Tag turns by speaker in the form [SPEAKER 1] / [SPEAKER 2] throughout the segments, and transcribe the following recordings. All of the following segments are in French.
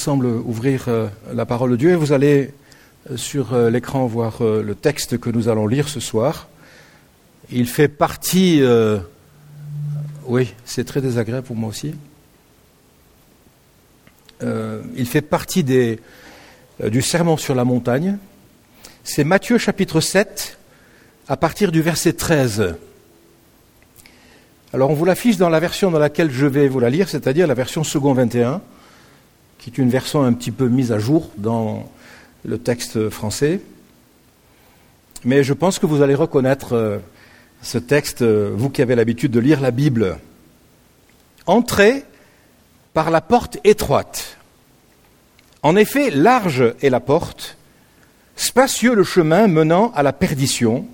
[SPEAKER 1] semble ouvrir euh, la parole de Dieu. Vous allez euh, sur euh, l'écran voir le texte que nous allons lire ce soir. Il fait partie. oui, c'est très désagréable pour moi aussi. il fait partie des, du serment sur la montagne. C'est Matthieu chapitre 7, à partir du verset 13. Alors on vous l'affiche dans la version dans laquelle je vais vous la lire, c'est-à-dire la version second 21 qui est une version un petit peu mise à jour dans le texte français. Mais je pense que vous allez reconnaître euh, ce texte, euh, vous qui avez l'habitude de lire la Bible. Entrez par la porte étroite. En effet, large est la porte, spacieux le chemin menant à la perdition,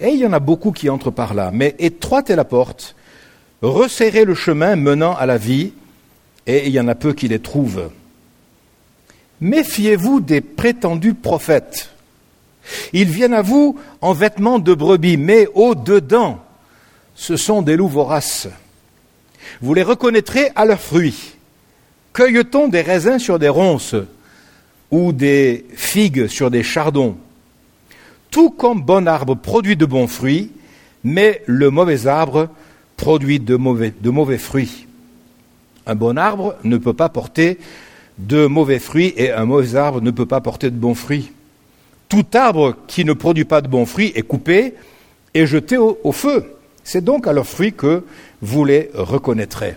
[SPEAKER 1] et il y en a beaucoup qui entrent par là, mais étroite est la porte, resserrez le chemin menant à la vie, et il y en a peu qui les trouvent. Méfiez-vous des prétendus prophètes. Ils viennent à vous en vêtements de brebis, mais au-dedans, ce sont des loups voraces. Vous les reconnaîtrez à leurs fruits. Cueille-t-on des raisins sur des ronces ou des figues sur des chardons? Tout comme bon arbre produit de bons fruits, mais le mauvais arbre produit de mauvais, de mauvais fruits. Un bon arbre ne peut pas porter de mauvais fruits et un mauvais arbre ne peut pas porter de bons fruits. Tout arbre qui ne produit pas de bons fruits est coupé et jeté au, feu. C'est donc à leurs fruits que vous les reconnaîtrez.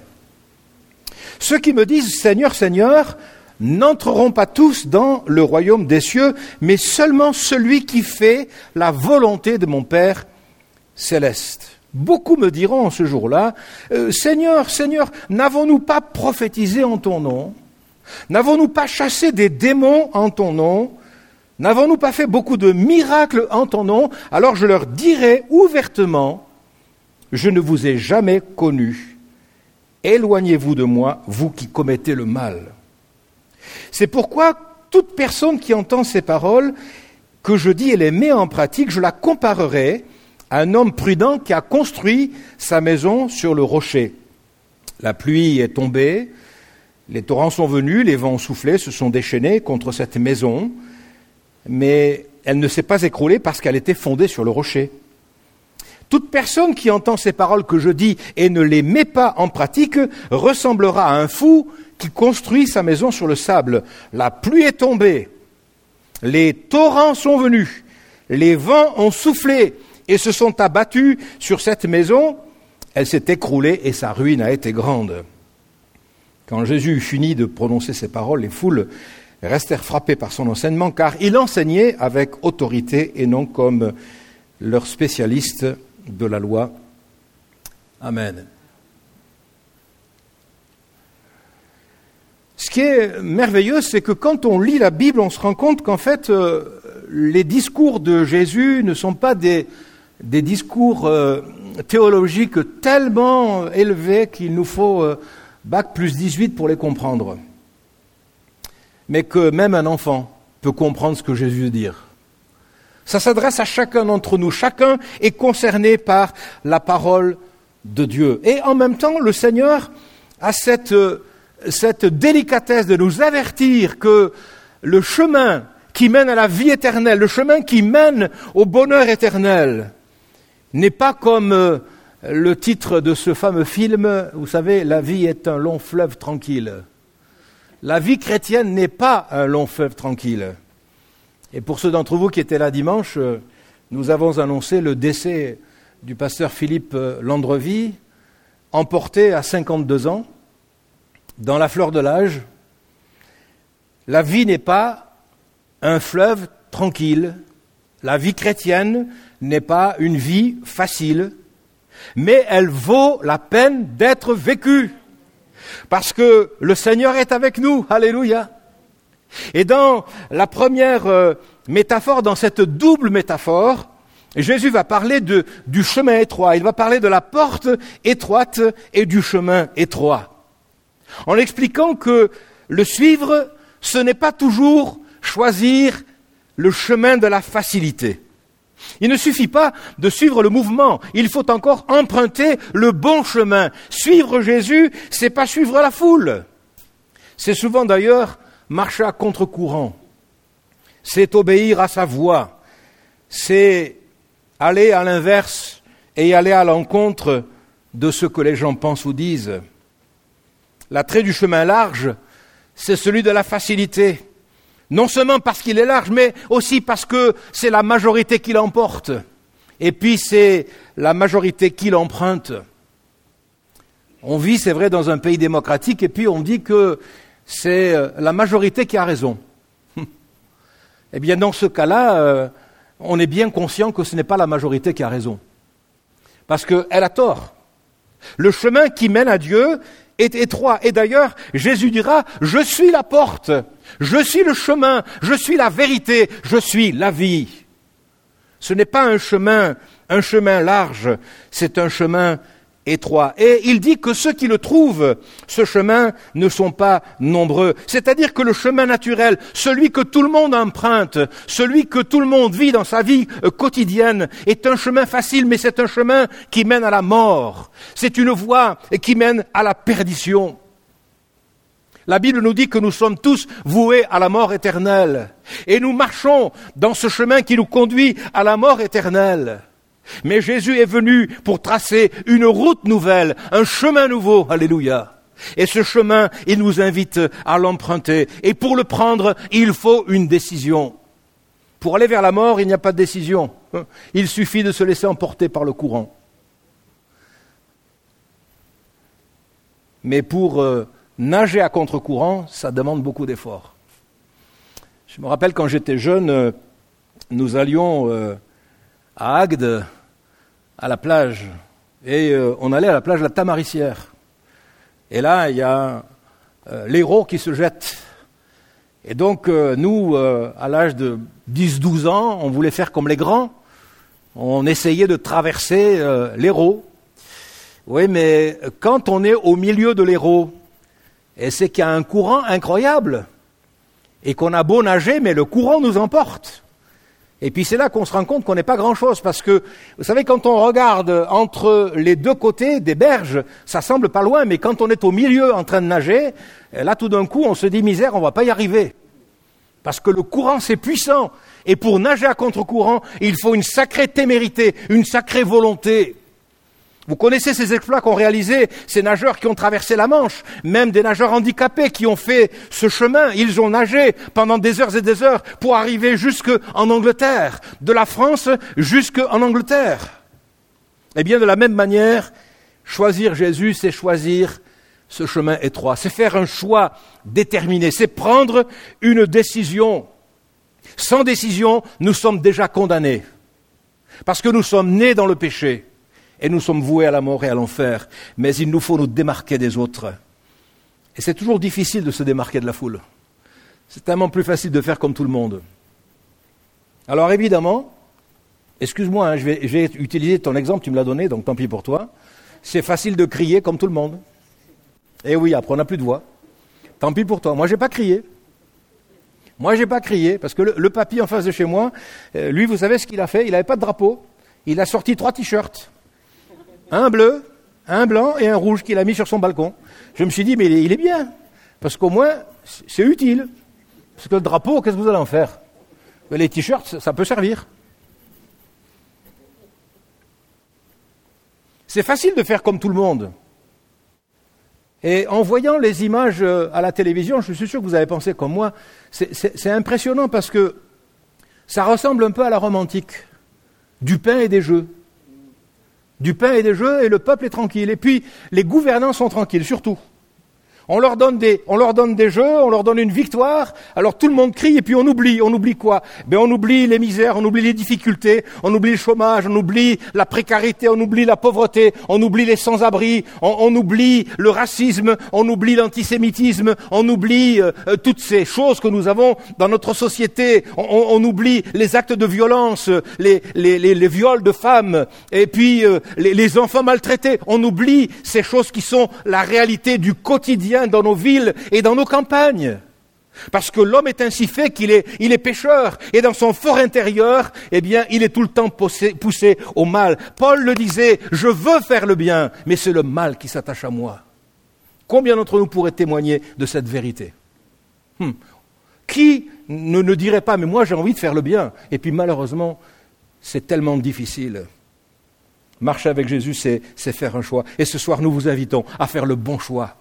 [SPEAKER 1] Ceux qui me disent Seigneur, Seigneur, n'entreront pas tous dans le royaume des cieux, mais seulement celui qui fait la volonté de mon Père céleste. Beaucoup me diront ce jour-là, euh, Seigneur, Seigneur, n'avons-nous pas prophétisé en ton nom? N'avons-nous pas chassé des démons en ton nom? N'avons-nous pas fait beaucoup de miracles en ton nom? Alors je leur dirai ouvertement, je ne vous ai jamais connu. Éloignez-vous de moi, vous qui commettez le mal. C'est pourquoi toute personne qui entend ces paroles que je dis et les met en pratique, je la comparerai un homme prudent qui a construit sa maison sur le rocher. La pluie est tombée, les torrents sont venus, les vents ont soufflé, se sont déchaînés contre cette maison, mais elle ne s'est pas écroulée parce qu'elle était fondée sur le rocher. Toute personne qui entend ces paroles que je dis et ne les met pas en pratique ressemblera à un fou qui construit sa maison sur le sable. La pluie est tombée, les torrents sont venus, les vents ont soufflé, et se sont abattus sur cette maison, elle s'est écroulée et sa ruine a été grande. Quand Jésus eut fini de prononcer ces paroles, les foules restèrent frappées par son enseignement, car il enseignait avec autorité et non comme leur spécialiste de la loi. Amen. Ce qui est merveilleux, c'est que quand on lit la Bible, on se rend compte qu'en fait, euh, les discours de Jésus ne sont pas des, des discours euh, théologiques tellement élevés qu'il nous faut euh, bac plus 18 pour les comprendre. Mais que même un enfant peut comprendre ce que Jésus veut dire. Ça s'adresse à chacun d'entre nous. Chacun est concerné par la parole de Dieu. Et en même temps, le Seigneur a cette, euh, cette délicatesse de nous avertir que le chemin qui mène à la vie éternelle, le chemin qui mène au bonheur éternel, n'est pas comme euh, le titre de ce fameux film, vous savez, La vie est un long fleuve tranquille. La vie chrétienne n'est pas un long fleuve tranquille. Et pour ceux d'entre vous qui étaient là dimanche, euh, nous avons annoncé le décès du pasteur Philippe euh, Landrevie, emporté à 52 ans, dans la fleur de l'âge. La vie n'est pas un fleuve tranquille. La vie chrétienne n'est pas une vie facile, mais elle vaut la peine d'être vécue. Parce que le Seigneur est avec nous. Alléluia. Et dans la première euh, métaphore, dans cette double métaphore, Jésus va parler du chemin étroit. Il va parler de la porte étroite et du chemin étroit. En expliquant que le suivre, ce n'est pas toujours choisir le chemin de la facilité. Il ne suffit pas de suivre le mouvement, il faut encore emprunter le bon chemin. Suivre Jésus, c'est pas suivre la foule. C'est souvent d'ailleurs marcher à contre-courant. C'est obéir à sa voix. C'est aller à l'inverse et aller à l'encontre de ce que les gens pensent ou disent. L'attrait du chemin large, c'est celui de la facilité. Non seulement parce qu'il est large, mais aussi parce que c'est la majorité qui l'emporte. Et puis c'est la majorité qui l'emprunte. On vit, c'est vrai, dans un pays démocratique, et puis on dit que c'est euh, la majorité qui a raison. eh bien, dans ce cas-là, euh, on est bien conscient que ce n'est pas la majorité qui a raison. Parce qu'elle a tort. Le chemin qui mène à Dieu Et d'ailleurs, Jésus dira, je suis la porte, je suis le chemin, je suis la vérité, je suis la vie. Ce n'est pas un chemin, un chemin large, c'est un chemin Et il dit que ceux qui le trouvent, ce chemin, ne sont pas nombreux. C'est-à-dire que le chemin naturel, celui que tout le monde emprunte, celui que tout le monde vit dans sa vie euh, quotidienne, est un chemin facile, mais c'est un chemin qui mène à la mort. C'est une voie qui mène à la perdition. La Bible nous dit que nous sommes tous voués à la mort éternelle. Et nous marchons dans ce chemin qui nous conduit à la mort éternelle. Mais Jésus est venu pour tracer une route nouvelle, un chemin nouveau. Alléluia. Et ce chemin, il nous invite à l'emprunter. Et pour le prendre, il faut une décision. Pour aller vers la mort, il n'y a pas de décision. Il suffit de se laisser emporter par le courant. Mais pour euh, nager à contre-courant, ça demande beaucoup d'efforts. Je me rappelle quand j'étais jeune, euh, nous allions euh, à Agde à la plage. Et euh, on allait à la plage la Tamarissière. Et là, il y a euh, l'héros qui se jette. Et donc, euh, nous, à l'âge de 10-12 ans, on voulait faire comme les grands. On essayait de traverser l'héros. Oui, mais quand on est au milieu de l'héros, et c'est qu'il y a un courant incroyable, et qu'on a beau nager, mais le courant nous emporte. Et puis c'est là qu'on se rend compte qu'on n'est pas grand-chose, parce que, vous savez, quand on regarde entre les deux côtés des berges, ça semble pas loin, mais quand on est au milieu en train de nager, eh, là tout d'un coup on se dit misère, on va pas y arriver. Parce que le courant c'est puissant, et pour nager à contre-courant, il faut une sacrée témérité, une sacrée volonté. Vous connaissez ces exploits qu'ont réalisés ces nageurs qui ont traversé la Manche, même des nageurs handicapés qui ont fait ce chemin. Ils ont nagé pendant des heures et des heures pour arriver jusqu'en Angleterre, de la France jusqu'en Angleterre. Eh bien, de la même manière, choisir Jésus, c'est choisir ce chemin étroit, c'est faire un choix déterminé, c'est prendre une décision. Sans décision, nous sommes déjà condamnés, parce que nous sommes nés dans le péché et nous sommes voués à la mort et à l'enfer, mais il nous faut nous démarquer des autres. Et c'est toujours difficile de se démarquer de la foule. C'est tellement plus facile de faire comme tout le monde. Alors évidemment, excuse-moi, hein, vais, utiliser ton exemple, tu me l'as donné, donc tant pis pour toi. C'est facile de crier comme tout le monde. Eh oui, après on n'a plus de voix. Tant pis pour toi. Moi, j'ai pas crié. Moi, j'ai pas crié parce que le, le, papy en face de chez moi, euh, lui, vous savez ce qu'il a fait? Il n'avait pas de drapeau. Il a sorti trois t-shirts un bleu, un blanc et un rouge qu'il a mis sur son balcon. Je me suis dit, mais il est bien, parce qu'au moins, c'est utile. Parce que le drapeau, qu'est-ce que vous allez en faire? Les t-shirts, ça peut servir. C'est facile de faire comme tout le monde. Et en voyant les images euh, à la télévision, je suis sûr que vous avez pensé comme moi, c'est impressionnant parce que ça ressemble un peu à la romantique, du pain et des jeux du pain et des jeux, et le peuple est tranquille. Et puis, les gouvernants sont tranquilles, surtout. On leur donne des, on leur donne des jeux, on leur donne une victoire. Alors tout le monde crie et puis on oublie. On oublie quoi Ben on oublie les misères, on oublie les difficultés, on oublie le chômage, on oublie la précarité, on oublie la pauvreté, on oublie les sans-abri, on, oublie le racisme, on oublie l'antisémitisme, on oublie euh, euh, toutes ces choses que nous avons dans notre société. On, oublie les actes de violence, les, viols de femmes, et puis euh, les enfants maltraités. On oublie ces choses qui sont la réalité du quotidien dans nos villes et dans nos campagnes. Parce que l'homme est ainsi fait qu'il est, pécheur. Et dans son fort intérieur, eh bien, il est tout le temps poussé, au mal. Paul le disait, je veux faire le bien, mais c'est le mal qui s'attache à moi. Combien d'entre nous pourraient témoigner de cette vérité? Hmm. Qui ne dirait pas, mais moi j'ai envie de faire le bien Et puis malheureusement, c'est tellement difficile. Marcher avec Jésus, c'est faire un choix. Et ce soir, nous vous invitons à faire le bon choix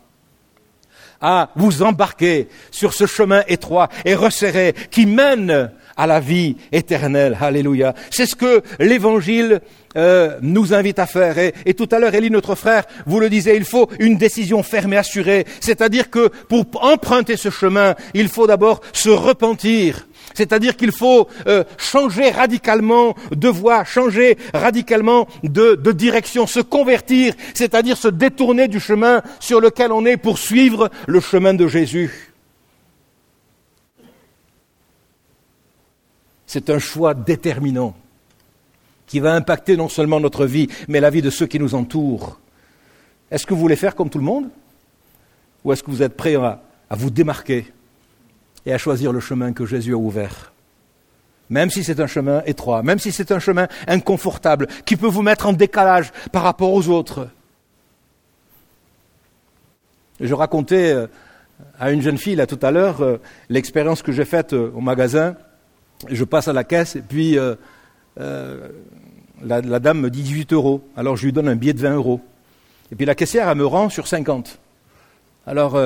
[SPEAKER 1] à vous embarquer sur ce chemin étroit et resserré qui mène à la vie éternelle. Alléluia. C'est ce que l'Évangile euh, nous invite à faire. Et, tout à l'heure, Élie, notre frère, vous le disait, il faut une décision ferme et assurée. C'est-à-dire que pour emprunter ce chemin, il faut d'abord se repentir. C'est-à-dire qu'il faut euh, changer radicalement de voie, changer radicalement de, de direction, se convertir, c'est-à-dire se détourner du chemin sur lequel on est pour suivre le chemin de Jésus. C'est un choix déterminant qui va impacter non seulement notre vie, mais la vie de ceux qui nous entourent. Est-ce que vous voulez faire comme tout le monde? Ou est-ce que vous êtes prêts à, vous démarquer et à choisir le chemin que Jésus a ouvert? Même si c'est un chemin étroit, même si c'est un chemin inconfortable, qui peut vous mettre en décalage par rapport aux autres. Je racontais euh, à une jeune fille là tout à l'heure euh, l'expérience que j'ai faite euh, au magasin je passe à la caisse et puis euh, euh, la, dame me dit 18 euros. Alors je lui donne un billet de 20 euros. Et puis la caissière, elle me rend sur 50. Alors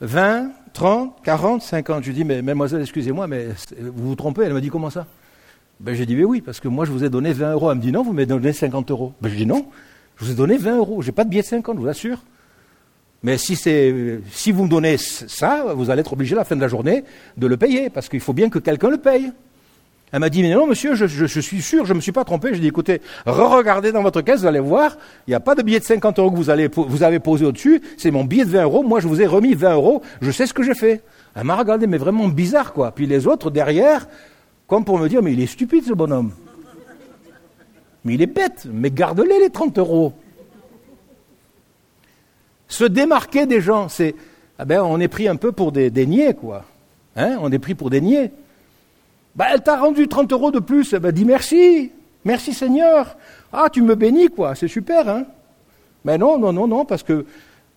[SPEAKER 1] 20, 30, 40, 50. Je lui dis, mais mademoiselle, excusez-moi, mais vous vous trompez. Elle me dit, comment ça? Ben, J'ai dit, mais oui, parce que moi je vous ai donné 20 euros. Elle me dit, non, vous m'avez donné 50 euros. Ben, je dis, non, je vous ai donné 20 euros. Je n'ai pas de billet de 50, je vous assure. Mais si, si vous me donnez ça, vous allez être obligé à la fin de la journée de le payer, parce qu'il faut bien que quelqu'un le paye. Elle m'a dit, mais non, monsieur, je, suis sûr, je ne me suis pas trompé. J'ai dit, écoutez, re-regardez dans votre caisse, vous allez voir, il n'y a pas de billet de 50 euros que vous, allez, vous avez posé au-dessus, c'est mon billet de 20 euros, moi je vous ai remis 20 euros, je sais ce que j'ai fait. Elle m'a regardé, mais vraiment bizarre, quoi. Puis les autres, derrière, comme pour me dire, mais il est stupide, ce bonhomme. Mais il est bête, mais garde-les, les 30 euros. Se démarquer des gens, c'est. Ah ben, on est pris un peu pour des, des niais, quoi. Hein on est pris pour des niais. Ben, elle t'a rendu 30 euros de plus. Eh ben, dis merci. Merci Seigneur. Ah, tu me bénis, quoi. C'est super, hein. Mais non, non, non, non, parce que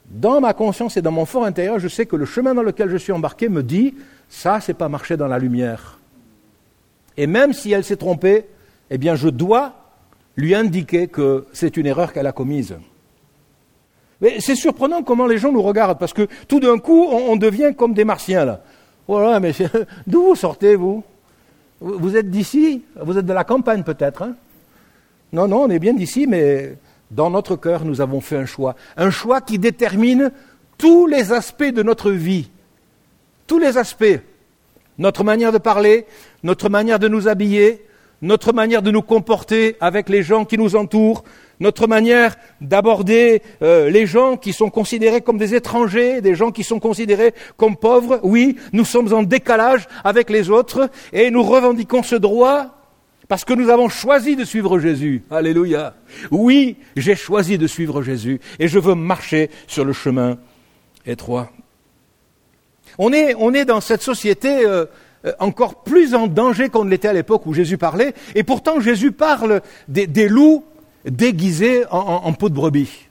[SPEAKER 1] dans ma conscience et dans mon fort intérieur, je sais que le chemin dans lequel je suis embarqué me dit ça, c'est pas marcher dans la lumière. Et même si elle s'est trompée, eh bien, je dois lui indiquer que c'est une erreur qu'elle a commise. C'est surprenant comment les gens nous regardent, parce que tout d'un coup, on, devient comme des martiens, là. Voilà, mais d'où vous sortez, vous Vous êtes d'ici? Vous êtes de la campagne, peut-être hein? Non, non, on est bien d'ici, mais dans notre cœur, nous avons fait un choix. Un choix qui détermine tous les aspects de notre vie. Tous les aspects. Notre manière de parler, notre manière de nous habiller, notre manière de nous comporter avec les gens qui nous entourent, notre manière d'aborder euh, les gens qui sont considérés comme des étrangers, des gens qui sont considérés comme pauvres. Oui, nous sommes en décalage avec les autres et nous revendiquons ce droit parce que nous avons choisi de suivre Jésus. Alléluia. Oui, j'ai choisi de suivre Jésus et je veux marcher sur le chemin étroit. On est, on est dans cette société euh, encore plus en danger qu'on ne l'était à l'époque où Jésus parlait, et pourtant Jésus parle des loups déguisé en, peau de brebis.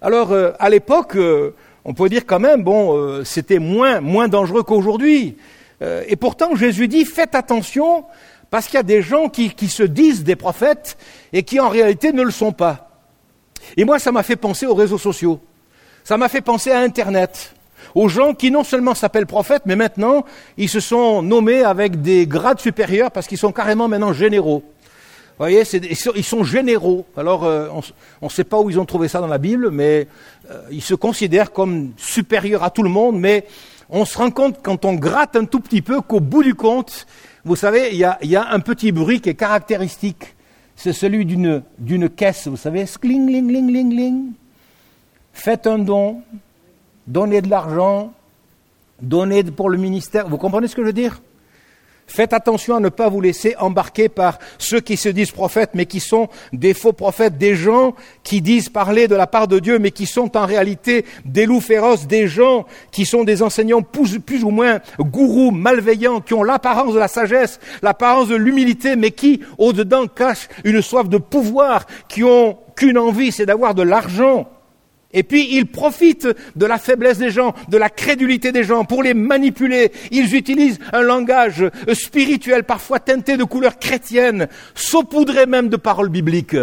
[SPEAKER 1] Alors, euh, à l'époque, euh, on peut dire quand même, bon, euh, c'était moins, moins dangereux qu'aujourd'hui. et pourtant, Jésus dit, faites attention, parce qu'il y a des gens qui, qui, se disent des prophètes et qui en réalité ne le sont pas. Et moi, ça m'a fait penser aux réseaux sociaux. Ça m'a fait penser à Internet. Aux gens qui non seulement s'appellent prophètes, mais maintenant, ils se sont nommés avec des grades supérieurs parce qu'ils sont carrément maintenant généraux. Vous voyez, ils sont généraux. Alors, euh, on ne sait pas où ils ont trouvé ça dans la Bible, mais euh, ils se considèrent comme supérieurs à tout le monde. Mais on se rend compte, quand on gratte un tout petit peu, qu'au bout du compte, vous savez, il y a, un petit bruit qui est caractéristique. C'est celui d'une, d'une caisse, vous savez, skling, ling, ling, ling, ling. Faites un don, donnez de l'argent, donnez pour le ministère. Vous comprenez ce que je veux dire? Faites attention à ne pas vous laisser embarquer par ceux qui se disent prophètes, mais qui sont des faux prophètes, des gens qui disent parler de la part de Dieu, mais qui sont en réalité des loups féroces, des gens qui sont des enseignants plus, ou moins gourous, malveillants, qui ont l'apparence de la sagesse, l'apparence de l'humilité, mais qui, au-dedans, cachent une soif de pouvoir, qui ont qu'une envie, c'est d'avoir de l'argent. Et puis ils profitent de la faiblesse des gens, de la crédulité des gens pour les manipuler. Ils utilisent un langage spirituel parfois teinté de couleurs chrétiennes, saupoudré même de paroles bibliques.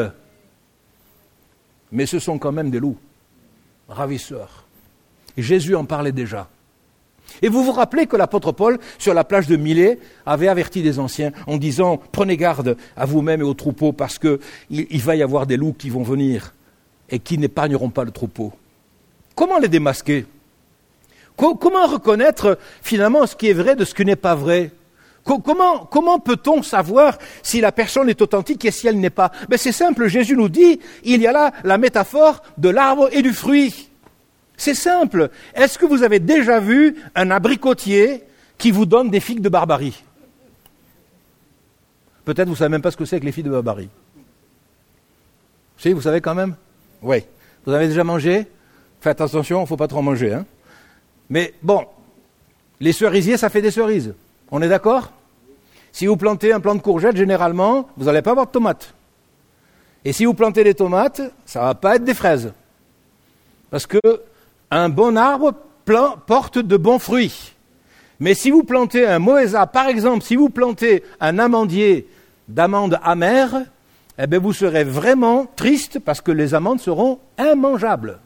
[SPEAKER 1] Mais ce sont quand même des loups, ravisseurs. Jésus en parlait déjà. Et vous vous rappelez que l'apôtre Paul, sur la plage de Milet, avait averti des anciens en disant Prenez garde à vous-même et aux troupeaux, parce qu'il il va y avoir des loups qui vont venir et qui n'épargneront pas le troupeau. Comment les démasquer? Comment reconnaître finalement ce qui est vrai de ce qui n'est pas vrai? Comment, comment peut-on savoir si la personne est authentique et si elle n'est pas? Ben C'est simple, Jésus nous dit, il y a là la métaphore de l'arbre et du fruit. C'est simple. Est-ce que vous avez déjà vu un abricotier qui vous donne des figues de barbarie? Peut-être vous ne savez même pas ce que c'est que les figues de barbarie. Si, vous savez quand même? Oui. Vous avez déjà mangé? Faites attention, il ne faut pas trop manger. Hein Mais bon, les cerisiers, ça fait des cerises. On est d'accord? Si vous plantez un plant de courgettes, généralement, vous n'allez pas avoir de tomates. Et si vous plantez des tomates, ça ne va pas être des fraises. Parce que un bon arbre porte de bons fruits. Mais si vous plantez un mauvais arbre, par exemple, si vous plantez un amandier d'amandes amères, eh bien vous serez vraiment triste parce que les amandes seront immangeables.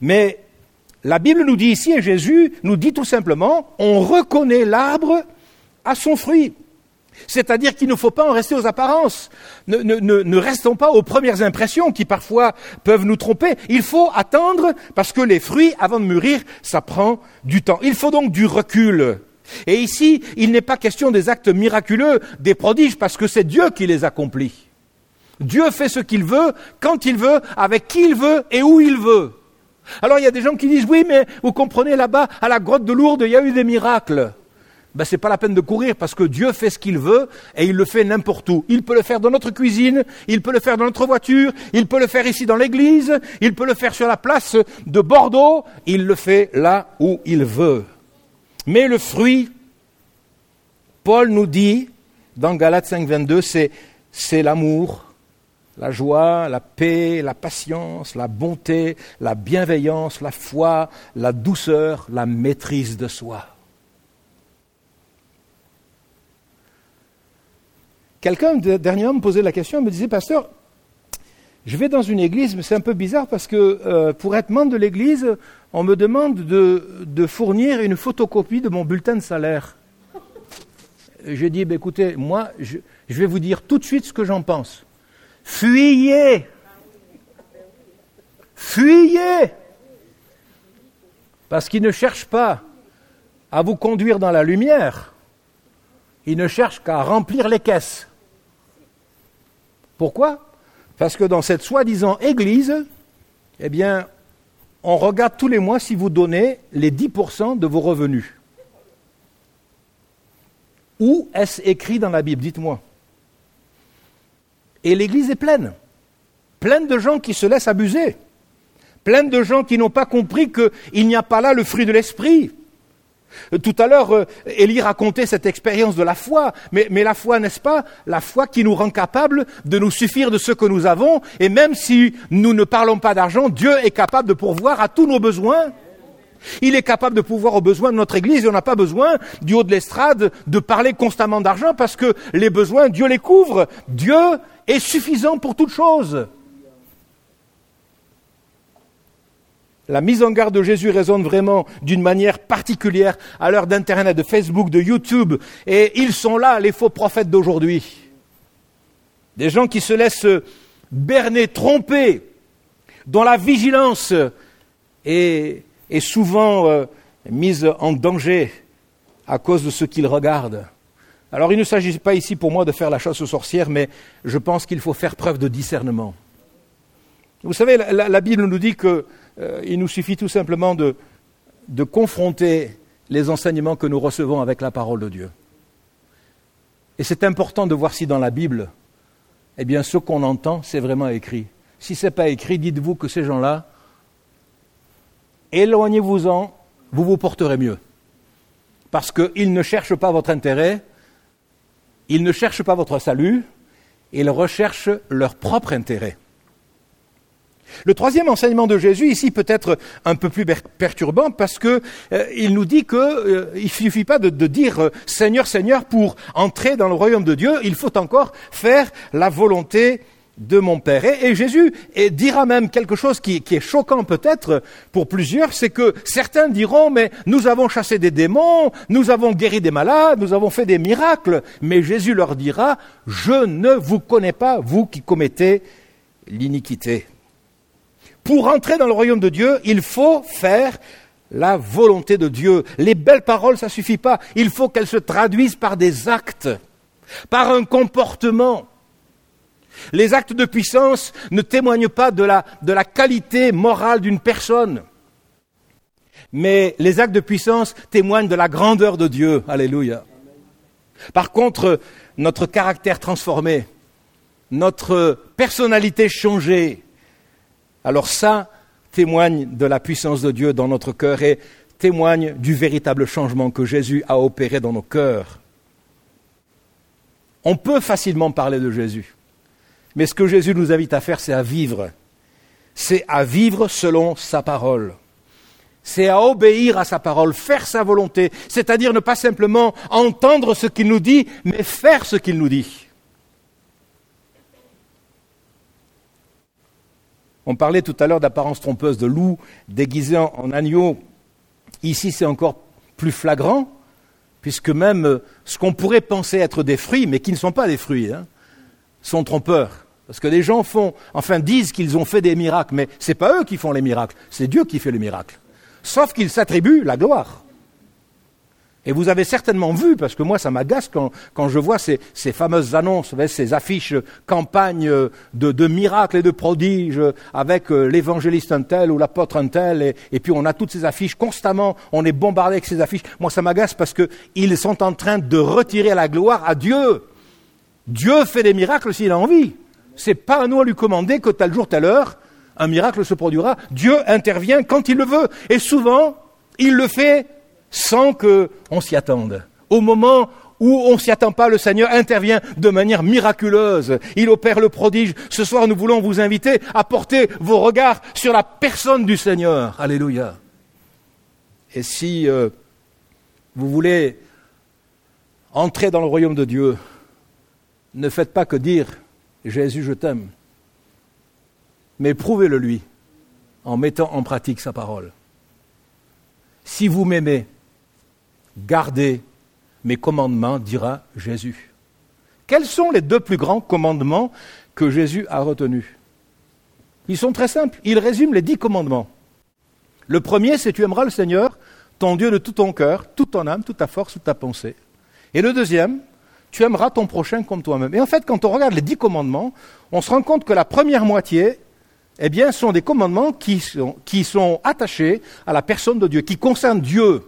[SPEAKER 1] Mais la Bible nous dit ici, et Jésus nous dit tout simplement, on reconnaît l'arbre à son fruit. C'est-à-dire qu'il ne faut pas en rester aux apparences. Ne, ne, restons pas aux premières impressions qui parfois peuvent nous tromper. Il faut attendre parce que les fruits, avant de mûrir, ça prend du temps. Il faut donc du recul. Et ici, il n'est pas question des actes miraculeux, des prodiges, parce que c'est Dieu qui les accomplit. Dieu fait ce qu'il veut, quand il veut, avec qui il veut et où il veut. Alors il y a des gens qui disent oui, mais vous comprenez là-bas, à la grotte de Lourdes, il y a eu des miracles. Ben, ce n'est pas la peine de courir parce que Dieu fait ce qu'il veut et il le fait n'importe où. Il peut le faire dans notre cuisine, il peut le faire dans notre voiture, il peut le faire ici dans l'église, il peut le faire sur la place de Bordeaux, il le fait là où il veut. Mais le fruit, Paul nous dit dans Galates 5.22, c'est, c'est l'amour, la joie, la paix, la patience, la bonté, la bienveillance, la foi, la douceur, la maîtrise de soi. Quelqu'un dernièrement me posait la question, me disait, pasteur, je vais dans une église, mais c'est un peu bizarre parce que euh, pour être membre de l'église, on me demande de, fournir une photocopie de mon bulletin de salaire. J'ai dit, ben, écoutez, moi, je vais vous dire tout de suite ce que j'en pense. Fuyez Fuyez Parce qu'ils ne cherchent pas à vous conduire dans la lumière, ils ne cherchent qu'à remplir les caisses. Pourquoi? Parce que dans cette soi-disant église, eh bien, on regarde tous les mois si vous donnez les 10% de vos revenus. Où est-ce écrit dans la Bible Dites-moi. Et l'église est pleine. Pleine de gens qui se laissent abuser. Pleine de gens qui n'ont pas compris qu'il n'y a pas là le fruit de l'esprit. Tout à l'heure, euh, Élie racontait cette expérience de la foi, mais, la foi, n'est-ce pas? La foi qui nous rend capables de nous suffire de ce que nous avons, et même si nous ne parlons pas d'argent, Dieu est capable de pourvoir à tous nos besoins. Il est capable de pouvoir aux besoins de notre Église et on n'a pas besoin, du haut de l'estrade, de parler constamment d'argent parce que les besoins, Dieu les couvre. Dieu est suffisant pour toute chose. La mise en garde de Jésus résonne vraiment d'une manière particulière à l'heure d'Internet, de Facebook, de YouTube. Et ils sont là, les faux prophètes d'aujourd'hui. Des gens qui se laissent berner, tromper, dont la vigilance est, souvent euh, mise en danger à cause de ce qu'ils regardent. Alors il ne s'agit pas ici pour moi de faire la chasse aux sorcières, mais je pense qu'il faut faire preuve de discernement. Vous savez, la, Bible nous dit qu'il euh, nous suffit tout simplement de, de confronter les enseignements que nous recevons avec la parole de Dieu. Et c'est important de voir si dans la Bible, eh bien, ce qu'on entend, c'est vraiment écrit. Si ce n'est pas écrit, dites-vous que ces gens-là, éloignez-vous-en, vous vous porterez mieux. Parce qu'ils ne cherchent pas votre intérêt, ils ne cherchent pas votre salut, ils recherchent leur propre intérêt. Le troisième enseignement de Jésus ici peut être un peu plus perturbant parce que euh, nous dit qu'il euh, il suffit pas de, dire euh, Seigneur, Seigneur pour entrer dans le royaume de Dieu. Il faut encore faire la volonté de mon Père. Et, Jésus dira même quelque chose qui, qui est choquant peut-être pour plusieurs, c'est que certains diront mais nous avons chassé des démons, nous avons guéri des malades, nous avons fait des miracles. Mais Jésus leur dira je ne vous connais pas, vous qui commettez l'iniquité. Pour entrer dans le royaume de Dieu, il faut faire la volonté de Dieu. Les belles paroles, ça suffit pas. Il faut qu'elles se traduisent par des actes, par un comportement. Les actes de puissance ne témoignent pas de la, de la qualité morale d'une personne. Mais les actes de puissance témoignent de la grandeur de Dieu. Alléluia. Par contre, notre caractère transformé, notre personnalité changée, alors ça témoigne de la puissance de Dieu dans notre cœur et témoigne du véritable changement que Jésus a opéré dans nos cœurs. On peut facilement parler de Jésus, mais ce que Jésus nous invite à faire, c'est à vivre. C'est à vivre selon sa parole. C'est à obéir à sa parole, faire sa volonté, c'est-à-dire ne pas simplement entendre ce qu'il nous dit, mais faire ce qu'il nous dit. On parlait tout à l'heure d'apparence trompeuse de loup déguisé en, agneau. Ici, c'est encore plus flagrant, puisque même euh, ce qu'on pourrait penser être des fruits, mais qui ne sont pas des fruits, hein, sont trompeurs. Parce que les gens font, enfin disent qu'ils ont fait des miracles, mais ce n'est pas eux qui font les miracles, c'est Dieu qui fait les miracles. Sauf qu'ils s'attribuent la gloire. Et vous avez certainement vu, parce que moi ça m'agace quand, quand, je vois ces, ces fameuses annonces, ces affiches campagnes de, de, miracles et de prodiges avec euh, l'évangéliste un tel ou l'apôtre un tel, et, et, puis on a toutes ces affiches constamment, on est bombardé avec ces affiches. Moi ça m'agace parce qu'ils sont en train de retirer la gloire à Dieu. Dieu fait des miracles s'il a envie. C'est pas à nous à lui commander que tel jour, telle heure, un miracle se produira. Dieu intervient quand il le veut. Et souvent, il le fait sans qu'on s'y attende. Au moment où on ne s'y attend pas, le Seigneur intervient de manière miraculeuse. Il opère le prodige. Ce soir, nous voulons vous inviter à porter vos regards sur la personne du Seigneur. Alléluia. Et si euh, vous voulez entrer dans le royaume de Dieu, ne faites pas que dire Jésus, je t'aime, mais prouvez-le lui en mettant en pratique sa parole. Si vous m'aimez, Gardez mes commandements, dira Jésus. Quels sont les deux plus grands commandements que Jésus a retenus? Ils sont très simples. Il résume les dix commandements. Le premier, c'est tu aimeras le Seigneur, ton Dieu de tout ton cœur, toute ton âme, toute ta force, toute ta pensée. Et le deuxième, tu aimeras ton prochain comme toi-même. Et en fait, quand on regarde les dix commandements, on se rend compte que la première moitié, eh bien, sont des commandements qui sont, qui sont attachés à la personne de Dieu, qui concernent Dieu.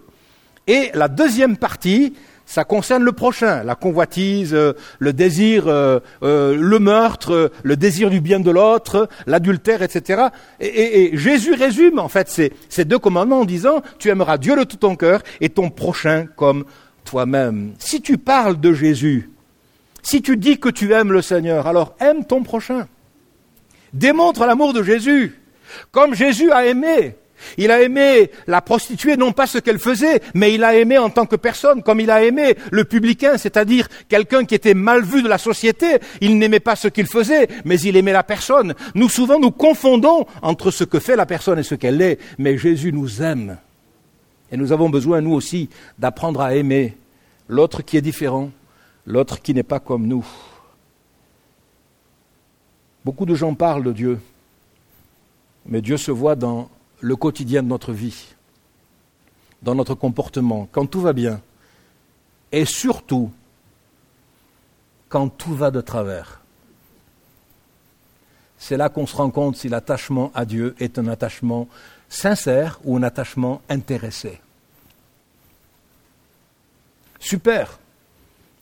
[SPEAKER 1] Et la deuxième partie, ça concerne le prochain, la convoitise, euh, le désir, euh, euh, le meurtre, le désir du bien de l'autre, l'adultère, etc. Et, Jésus résume en fait ces, ces, deux commandements en disant tu aimeras Dieu de tout ton cœur et ton prochain comme toi-même. Si tu parles de Jésus, si tu dis que tu aimes le Seigneur, alors aime ton prochain. Démontre l'amour de Jésus, comme Jésus a aimé. Il a aimé la prostituée, non pas ce qu'elle faisait, mais il a aimé en tant que personne, comme il a aimé le publicain, c'est-à-dire quelqu'un qui était mal vu de la société. Il n'aimait pas ce qu'il faisait, mais il aimait la personne. Nous souvent nous confondons entre ce que fait la personne et ce qu'elle est, mais Jésus nous aime. Et nous avons besoin, nous aussi, d'apprendre à aimer l'autre qui est différent, l'autre qui n'est pas comme nous. Beaucoup de gens parlent de Dieu, mais Dieu se voit dans le quotidien de notre vie, dans notre comportement, quand tout va bien, et surtout quand tout va de travers. C'est là qu'on se rend compte si l'attachement à Dieu est un attachement sincère ou un attachement intéressé. Super.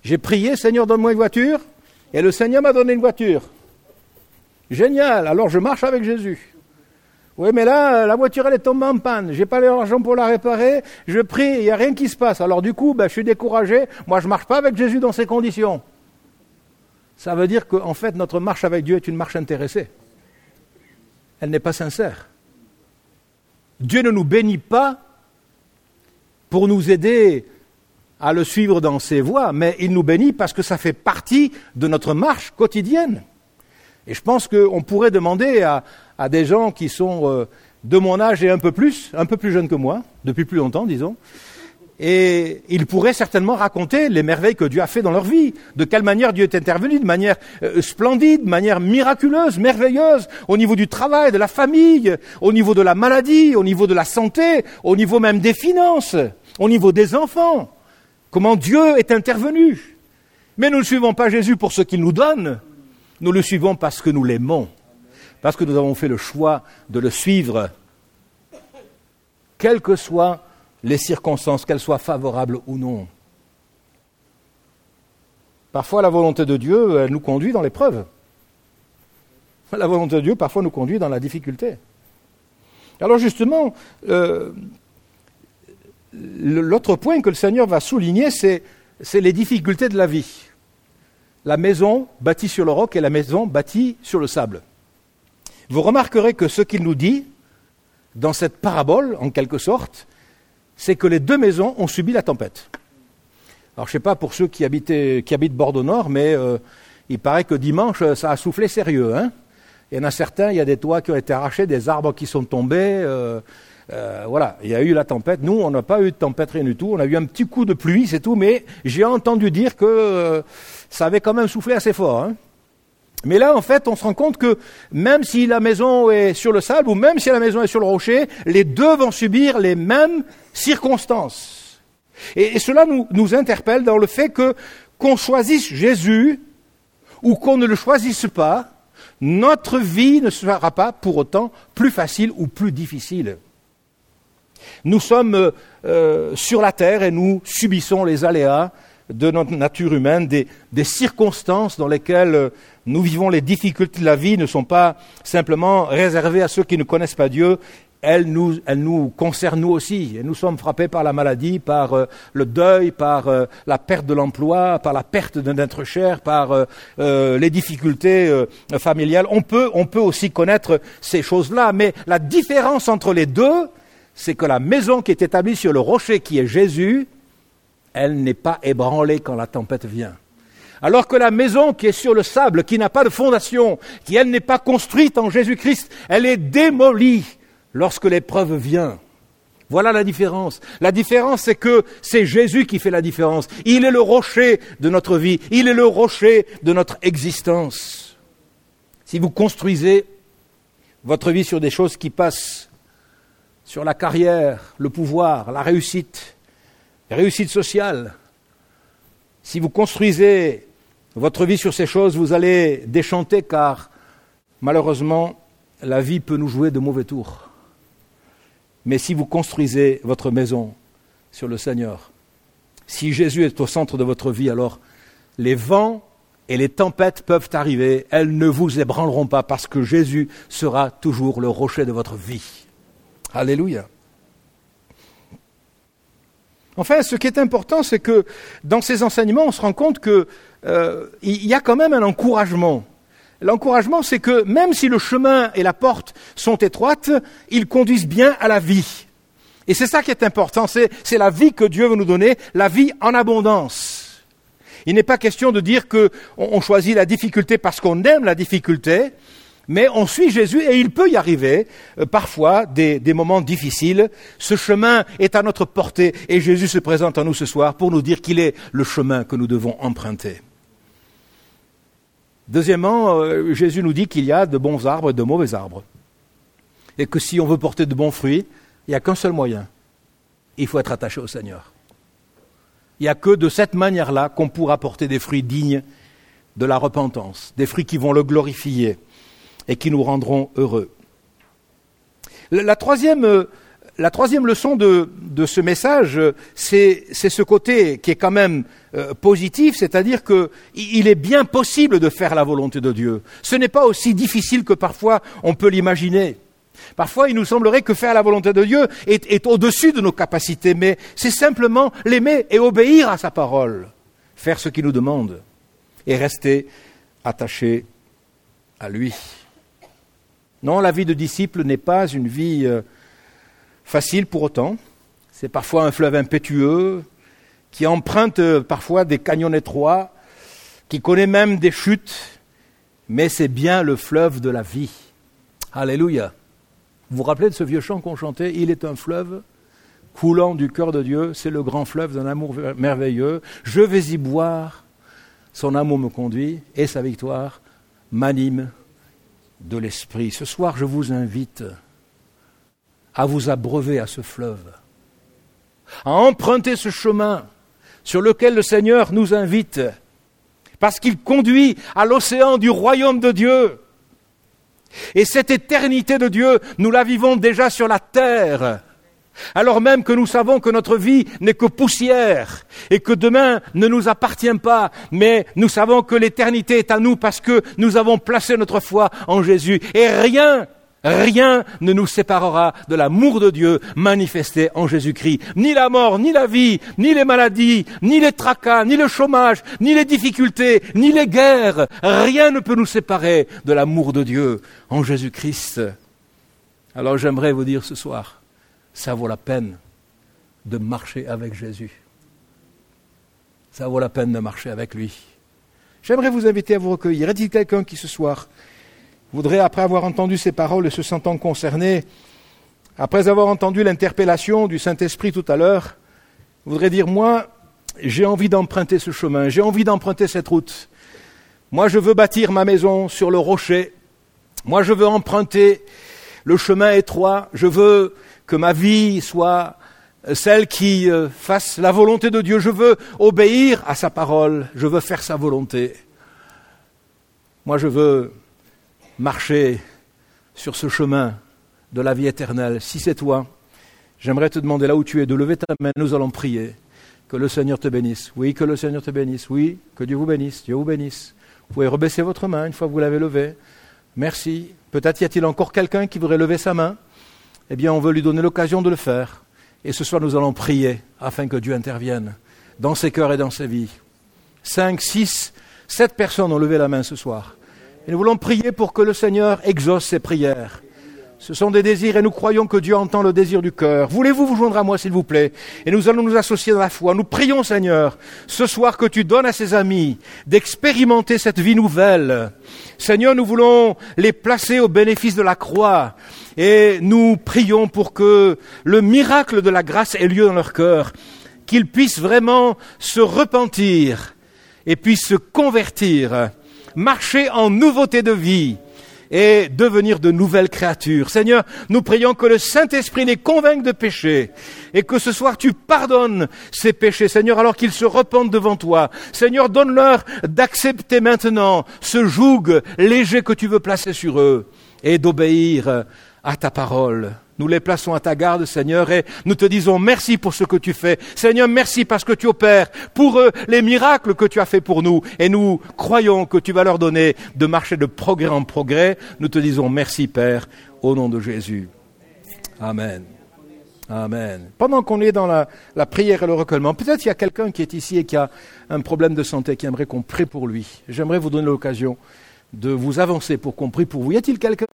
[SPEAKER 1] J'ai prié, Seigneur, donne-moi une voiture, et le Seigneur m'a donné une voiture. Génial, alors je marche avec Jésus. Oui, mais là, la voiture, elle est tombée en panne. J'ai pas l'argent pour la réparer. Je prie, il n'y a rien qui se passe. Alors du coup, ben, je suis découragé. Moi, je ne marche pas avec Jésus dans ces conditions. Ça veut dire qu'en fait, notre marche avec Dieu est une marche intéressée. elle n'est pas sincère. Dieu ne nous bénit pas pour nous aider à le suivre dans ses voies, mais il nous bénit parce que ça fait partie de notre marche quotidienne. Et je pense qu'on pourrait demander à, des gens qui sont euh, de mon âge et un peu plus, un peu plus jeunes que moi, depuis plus longtemps, disons, et ils pourraient certainement raconter les merveilles que Dieu a fait dans leur vie, de quelle manière Dieu est intervenu, de manière euh, splendide, de manière miraculeuse, merveilleuse, au niveau du travail, de la famille, au niveau de la maladie, au niveau de la santé, au niveau même des finances, au niveau des enfants. Comment Dieu est intervenu. Mais nous ne suivons pas Jésus pour ce qu'il nous donne, nous le suivons parce que nous l'aimons, parce que nous avons fait le choix de le suivre, quelles que soient les circonstances, qu'elles soient favorables ou non. Parfois, la volonté de Dieu nous conduit dans l'épreuve. La volonté de Dieu, parfois, nous conduit dans la difficulté. Alors justement, euh, l'autre point que le Seigneur va souligner, c'est les difficultés de la vie. La maison bâtie sur le roc et la maison bâtie sur le sable. Vous remarquerez que ce qu'il nous dit, dans cette parabole, en quelque sorte, c'est que les deux maisons ont subi la tempête. Alors je ne sais pas pour ceux qui, habitent Bordeaux Nord, mais euh, il paraît que dimanche, ça a soufflé sérieux. Hein il y en a certains, il y a des toits qui ont été arrachés, des arbres qui sont tombés. Euh, euh, voilà, il y a eu la tempête. Nous, on n'a pas eu de tempête, rien du tout. On a eu un petit coup de pluie, c'est tout, mais j'ai entendu dire que ça avait quand même soufflé assez fort. Hein mais là, en fait, on se rend compte que même si la maison est sur le sable ou même si la maison est sur le rocher, les deux vont subir les mêmes circonstances. Et, cela nous, interpelle dans le fait que qu'on choisisse Jésus ou qu'on ne le choisisse pas, notre vie ne sera pas pour autant plus facile ou plus difficile. Nous sommes euh, euh, sur la terre et nous subissons les aléas de notre nature humaine, des, circonstances dans lesquelles euh, nous vivons les difficultés de la vie ne sont pas simplement réservées à ceux qui ne connaissent pas Dieu, elles nous, elles nous concernent nous aussi. Et nous sommes frappés par la maladie, par euh, le deuil, par euh, la perte de l'emploi, par la perte d'un être cher, par les difficultés familiales. On peut, on peut aussi connaître ces choses-là, mais la différence entre les deux, c'est que la maison qui est établie sur le rocher qui est Jésus, elle n'est pas ébranlée quand la tempête vient. Alors que la maison qui est sur le sable, qui n'a pas de fondation, qui elle n'est pas construite en Jésus-Christ, elle est démolie lorsque l'épreuve vient. Voilà la différence. La différence, c'est que c'est Jésus qui fait la différence. Il est le rocher de notre vie. Il est le rocher de notre existence. Si vous construisez votre vie sur des choses qui passent sur la carrière, le pouvoir, la réussite, réussite sociale. Si vous construisez votre vie sur ces choses, vous allez déchanter car malheureusement, la vie peut nous jouer de mauvais tours. Mais si vous construisez votre maison sur le Seigneur, si Jésus est au centre de votre vie, alors les vents et les tempêtes peuvent arriver, elles ne vous ébranleront pas parce que Jésus sera toujours le rocher de votre vie. Alléluia. Enfin, ce qui est important, c'est que dans ces enseignements, on se rend compte qu'il euh, y a quand même un encouragement. L'encouragement, c'est que même si le chemin et la porte sont étroites, ils conduisent bien à la vie. Et c'est ça qui est important, c'est la vie que Dieu veut nous donner, la vie en abondance. Il n'est pas question de dire qu'on choisit la difficulté parce qu'on aime la difficulté, mais on suit Jésus et il peut y arriver euh, parfois des, moments difficiles. Ce chemin est à notre portée et Jésus se présente à nous ce soir pour nous dire qu'il est le chemin que nous devons emprunter. Deuxièmement, euh, Jésus nous dit qu'il y a de bons arbres et de mauvais arbres. Et que si on veut porter de bons fruits, il n'y a qu'un seul moyen. Il faut être attaché au Seigneur. Il n'y a que de cette manière-là qu'on pourra porter des fruits dignes de la repentance, des fruits qui vont le glorifier et qui nous rendront heureux. La troisième, euh, troisième leçon de, ce message, c'est ce côté qui est quand même euh, positif, c'est-à-dire qu'il est bien possible de faire la volonté de Dieu. Ce n'est pas aussi difficile que parfois on peut l'imaginer. Parfois, il nous semblerait que faire la volonté de Dieu est au-dessus de nos capacités, mais c'est simplement l'aimer et obéir à sa parole, faire ce qu'il nous demande et rester attaché à lui. Non, la vie de disciple n'est pas une vie euh, facile pour autant. C'est parfois un fleuve impétueux qui emprunte euh, parfois des canyons étroits, qui connaît même des chutes, mais c'est bien le fleuve de la vie. Alléluia. Vous vous rappelez de ce vieux chant qu'on chantait? Il est un fleuve coulant du cœur de Dieu, c'est le grand fleuve d'un amour merveilleux. Je vais y boire, son amour me conduit et sa victoire m'anime de l'esprit. Ce soir, je vous invite à vous abreuver à ce fleuve, à emprunter ce chemin sur lequel le Seigneur nous invite, parce qu'il conduit à l'océan du royaume de Dieu. Et cette éternité de Dieu, nous la vivons déjà sur la terre, alors même que nous savons que notre vie n'est que poussière et que demain ne nous appartient pas, mais nous savons que l'éternité est à nous parce que nous avons placé notre foi en Jésus. Et rien, rien ne nous séparera de l'amour de Dieu manifesté en Jésus-Christ. Ni la mort, ni la vie, ni les maladies, ni les tracas, ni le chômage, ni les difficultés, ni les guerres. Rien ne peut nous séparer de l'amour de Dieu en Jésus-Christ. Alors j'aimerais vous dire ce soir, ça vaut la peine de marcher avec Jésus. Ça vaut la peine de marcher avec lui. J'aimerais vous inviter à vous recueillir. Est-il quelqu'un qui ce soir voudrait, après avoir entendu ces paroles et se sentant concerné, après avoir entendu l'interpellation du Saint-Esprit tout à l'heure, voudrait dire, moi, j'ai envie d'emprunter ce chemin, j'ai envie d'emprunter cette route. Moi, je veux bâtir ma maison sur le rocher. Moi, je veux emprunter le chemin étroit. Je veux que ma vie soit celle qui euh, fasse la volonté de Dieu. Je veux obéir à sa parole. Je veux faire sa volonté. Moi, je veux marcher sur ce chemin de la vie éternelle. Si c'est toi, j'aimerais te demander là où tu es de lever ta main. Nous allons prier. Que le Seigneur te bénisse. Oui, que le Seigneur te bénisse. Oui, que Dieu vous bénisse. Dieu vous bénisse. Vous pouvez rebaisser votre main une fois que vous l'avez levée. Merci. Peut-être y a-t-il encore quelqu'un qui voudrait lever sa main eh bien, on veut lui donner l'occasion de le faire. Et ce soir, nous allons prier afin que Dieu intervienne dans ses cœurs et dans ses vies. Cinq, six, sept personnes ont levé la main ce soir. Et nous voulons prier pour que le Seigneur exauce ses prières. Ce sont des désirs et nous croyons que Dieu entend le désir du cœur. Voulez-vous vous joindre à moi, s'il vous plaît? Et nous allons nous associer dans la foi. Nous prions, Seigneur, ce soir que tu donnes à ses amis d'expérimenter cette vie nouvelle. Seigneur, nous voulons les placer au bénéfice de la croix. Et nous prions pour que le miracle de la grâce ait lieu dans leur cœur, qu'ils puissent vraiment se repentir et puissent se convertir, marcher en nouveauté de vie et devenir de nouvelles créatures. Seigneur, nous prions que le Saint-Esprit les convainque de péché et que ce soir tu pardonnes ces péchés, Seigneur, alors qu'ils se repentent devant toi. Seigneur, donne-leur d'accepter maintenant ce joug léger que tu veux placer sur eux et d'obéir à ta parole. Nous les plaçons à ta garde, Seigneur, et nous te disons merci pour ce que tu fais. Seigneur, merci parce que tu opères pour eux les miracles que tu as fait pour nous. Et nous croyons que tu vas leur donner de marcher de progrès en progrès. Nous te disons merci, Père, au nom de Jésus. Amen. Amen. Pendant qu'on est dans la, prière et le recueillement, peut-être il y a quelqu'un qui est ici et qui a un problème de santé, qui aimerait qu'on prie pour lui. J'aimerais vous donner l'occasion de vous avancer pour qu'on prie pour vous. Y a-t-il quelqu'un